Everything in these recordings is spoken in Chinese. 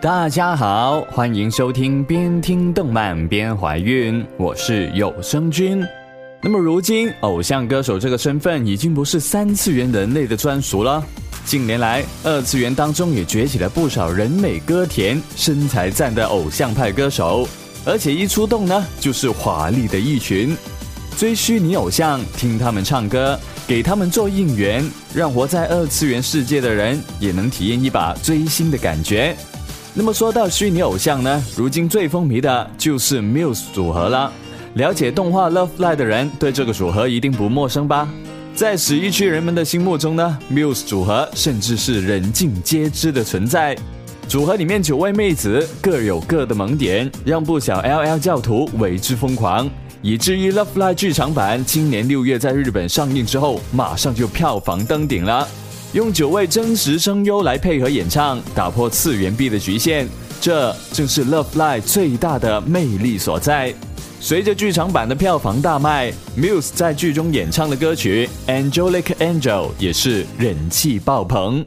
大家好，欢迎收听边听动漫边怀孕，我是有声君。那么如今，偶像歌手这个身份已经不是三次元人类的专属了。近年来，二次元当中也崛起了不少人美歌甜、身材赞的偶像派歌手，而且一出动呢，就是华丽的一群。追虚拟偶像，听他们唱歌，给他们做应援，让活在二次元世界的人也能体验一把追星的感觉。那么说到虚拟偶像呢，如今最风靡的就是 Muse 组合了。了解动画《Love Live》的人对这个组合一定不陌生吧？在十一区人们的心目中呢，Muse 组合甚至是人尽皆知的存在。组合里面九位妹子各有各的萌点，让不少 LL 教徒为之疯狂，以至于《Love Live》剧场版今年六月在日本上映之后，马上就票房登顶了。用九位真实声优来配合演唱，打破次元壁的局限，这正是《Love Live》最大的魅力所在。随着剧场版的票房大卖，Muse 在剧中演唱的歌曲《Angelic Angel》也是人气爆棚。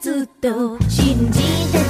ずっと信じてた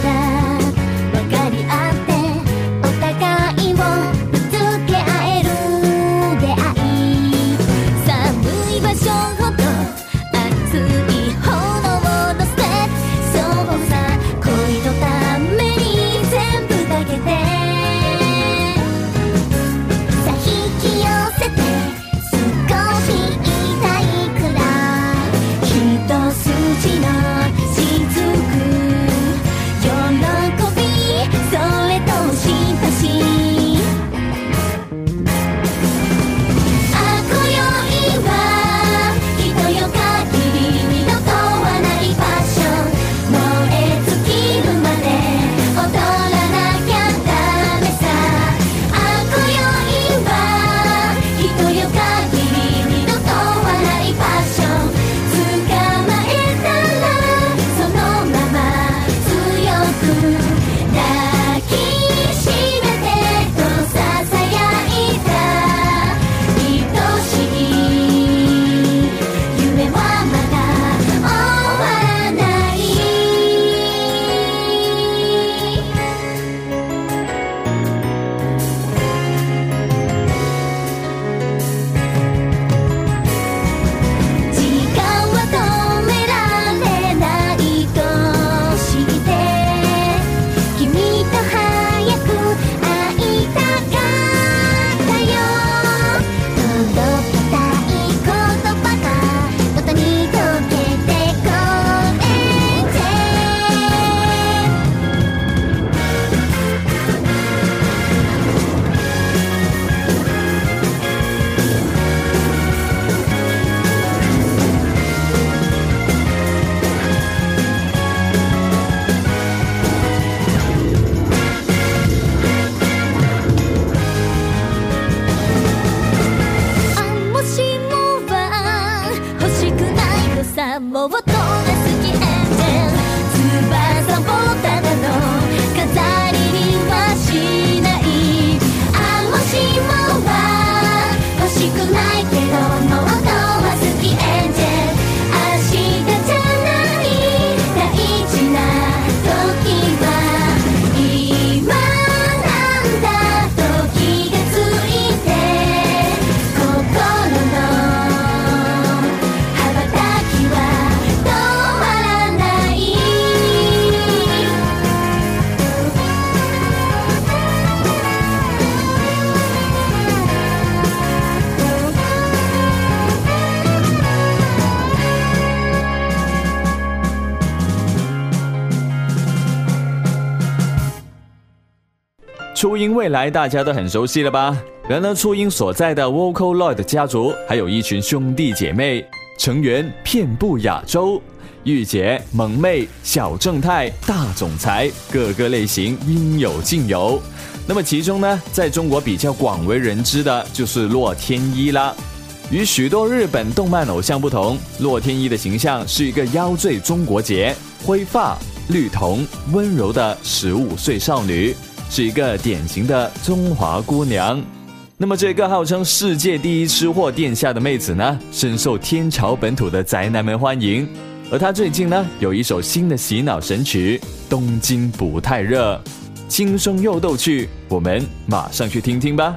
未来大家都很熟悉了吧？然而初音所在的 Vocaloid 家族还有一群兄弟姐妹，成员遍布亚洲，御姐、萌妹、小正太、大总裁，各个类型应有尽有。那么其中呢，在中国比较广为人知的就是洛天依啦。与许多日本动漫偶像不同，洛天依的形象是一个腰醉中国结、灰发、绿瞳、温柔的十五岁少女，是一个典型的中华姑娘。那么，这个号称世界第一吃货殿下的妹子呢，深受天朝本土的宅男们欢迎。而她最近呢，有一首新的洗脑神曲《东京不太热》，轻松又逗趣，我们马上去听听吧。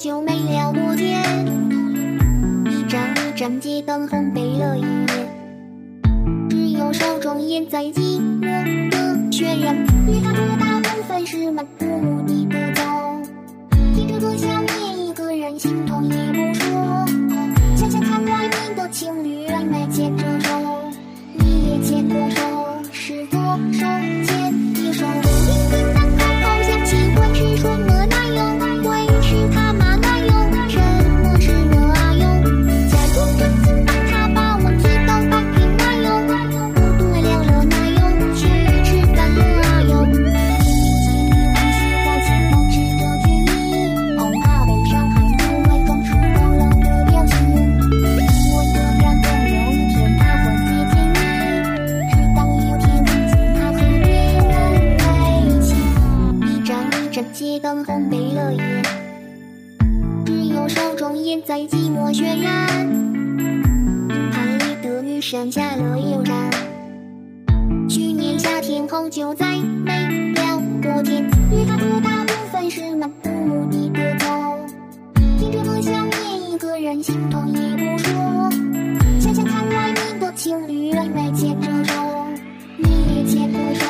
就没聊过天，一盏一盏街灯烘焙了一夜，只有手中烟在寂寞的渲染，余下的大部分是漫无目了油站。去年夏天后就再没聊过天，与他的大部分是漫无目的的走，听着歌想念一个人，心痛也不说。想想看外面的情侣暧昧牵着手，你也牵着手，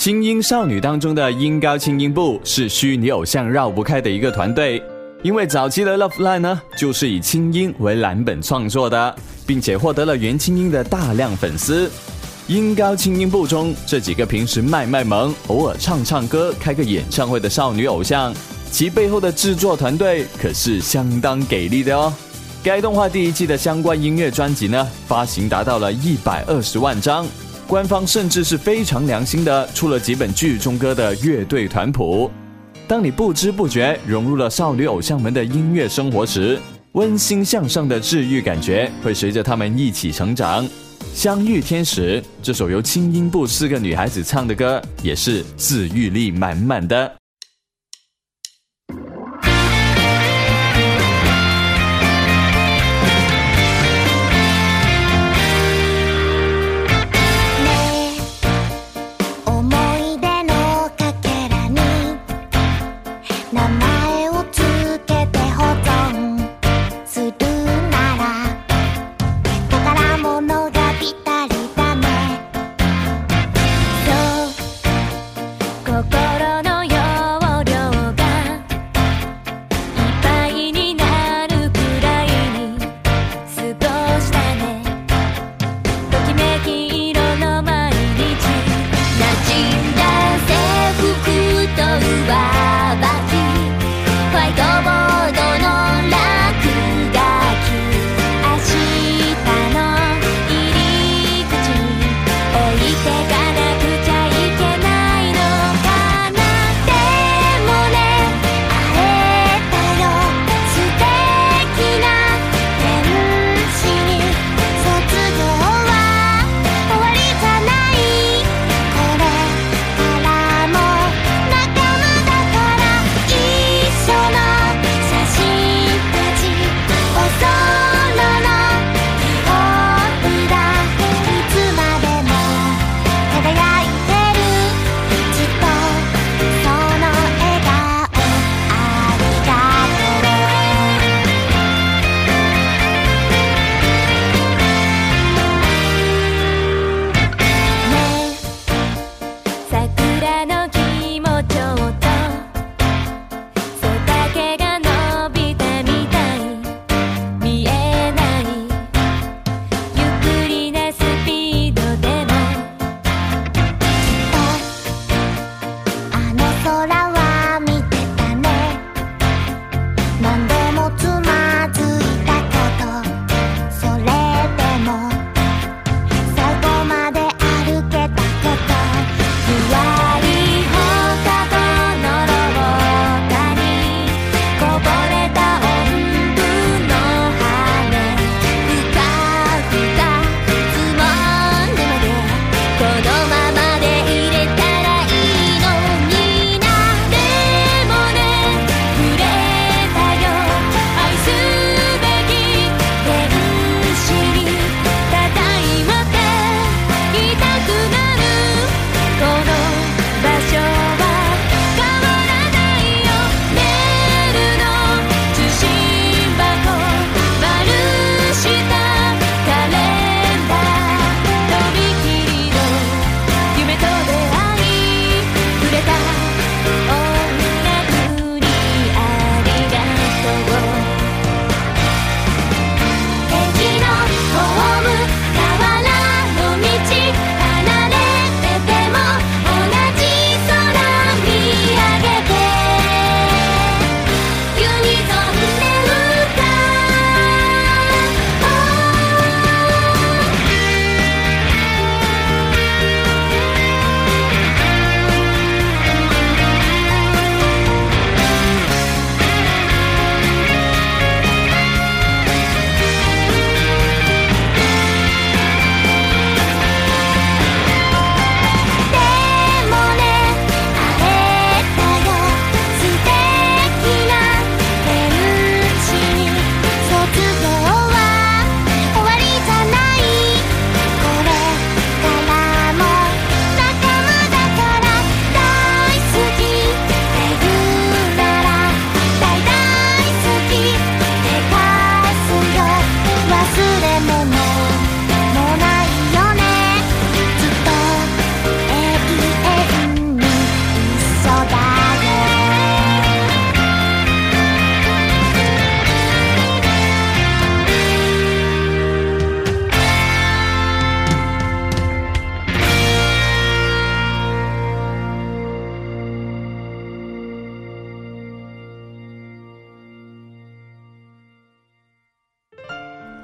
轻音少女当中的音高轻音部是虚拟偶像绕不开的一个团队，因为早期的 Love Line 呢就是以轻音为蓝本创作的，并且获得了原轻音的大量粉丝。音高轻音部中这几个平时卖卖萌、偶尔唱唱歌、开个演唱会的少女偶像，其背后的制作团队可是相当给力的哦。该动画第一季的相关音乐专辑呢，发行达到了一百二十万张。官方甚至是非常良心的出了几本剧中歌的乐队团谱。当你不知不觉融入了少女偶像们的音乐生活时，温馨向上的治愈感觉会随着她们一起成长。《相遇天使》这首由青音部四个女孩子唱的歌，也是治愈力满满的。 떨어나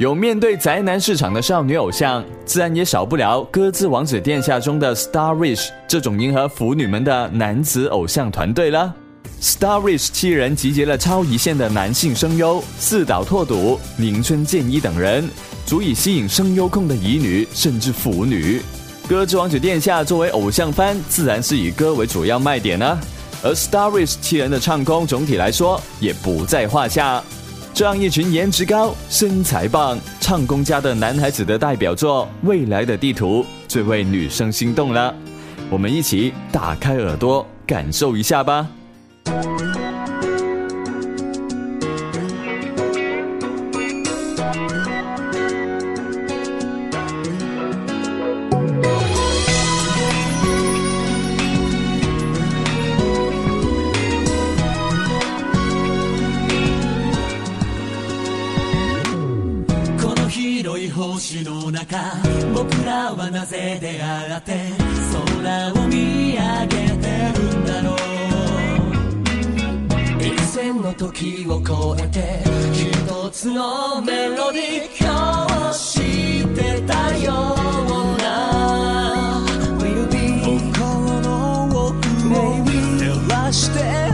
有面对宅男市场的少女偶像，自然也少不了《歌之王子殿下》中的 Star Wish 这种迎合腐女们的男子偶像团队了。Star Wish 七人集结了超一线的男性声优四岛拓笃、宁春健一等人，足以吸引声优控的乙女甚至腐女。《歌之王子殿下》作为偶像番，自然是以歌为主要卖点啊。而 Star Wish 七人的唱功总体来说也不在话下。这样一群颜值高、身材棒、唱功佳的男孩子的代表作《未来的地图》最为女生心动了，我们一起打开耳朵感受一下吧。の中僕らはなぜ出会って空を見上げてるんだろう。一線の時を越えて一つのメロディー今日してたような。Will be 心の奥を照らして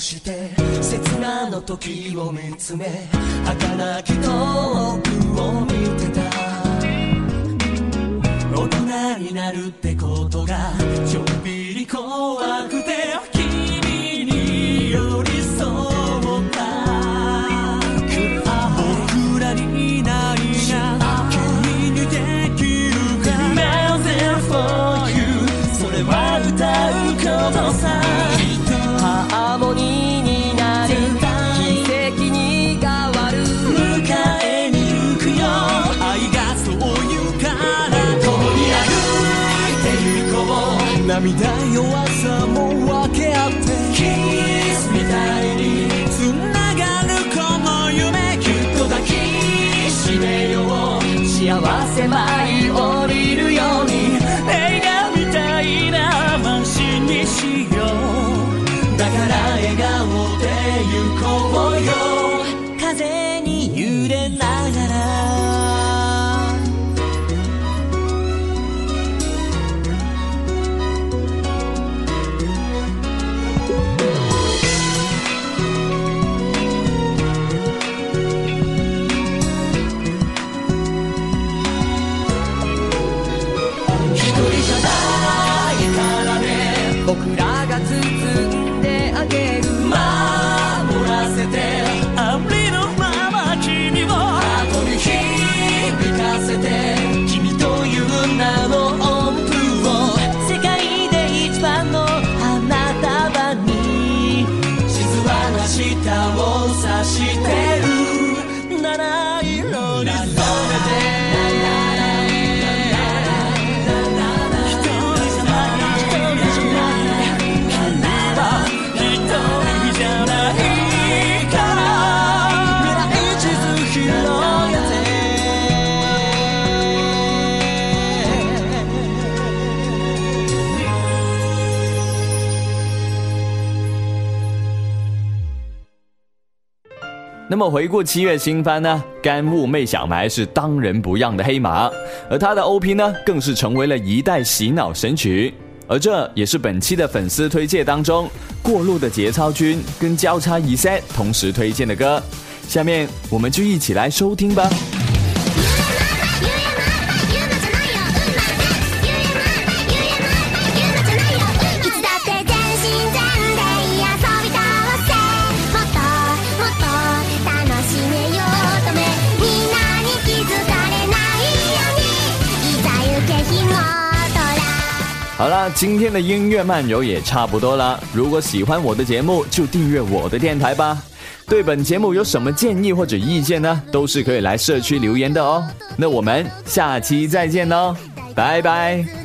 して刹那の時を見つめ儚き遠くを見てた。大人になるってことがちょっぴり怖くて君により行こ那么回顾七月新番呢，干物妹小埋是当仁不让的黑马，而她的 OP 呢，更是成为了一代洗脑神曲。而这也是本期的粉丝推荐当中，过路的节操君跟交叉一 set 同时推荐的歌。下面我们就一起来收听吧。今天的音乐漫游也差不多了。如果喜欢我的节目，就订阅我的电台吧。对本节目有什么建议或者意见呢？都是可以来社区留言的哦。那我们下期再见喽，拜拜。ポテチを手に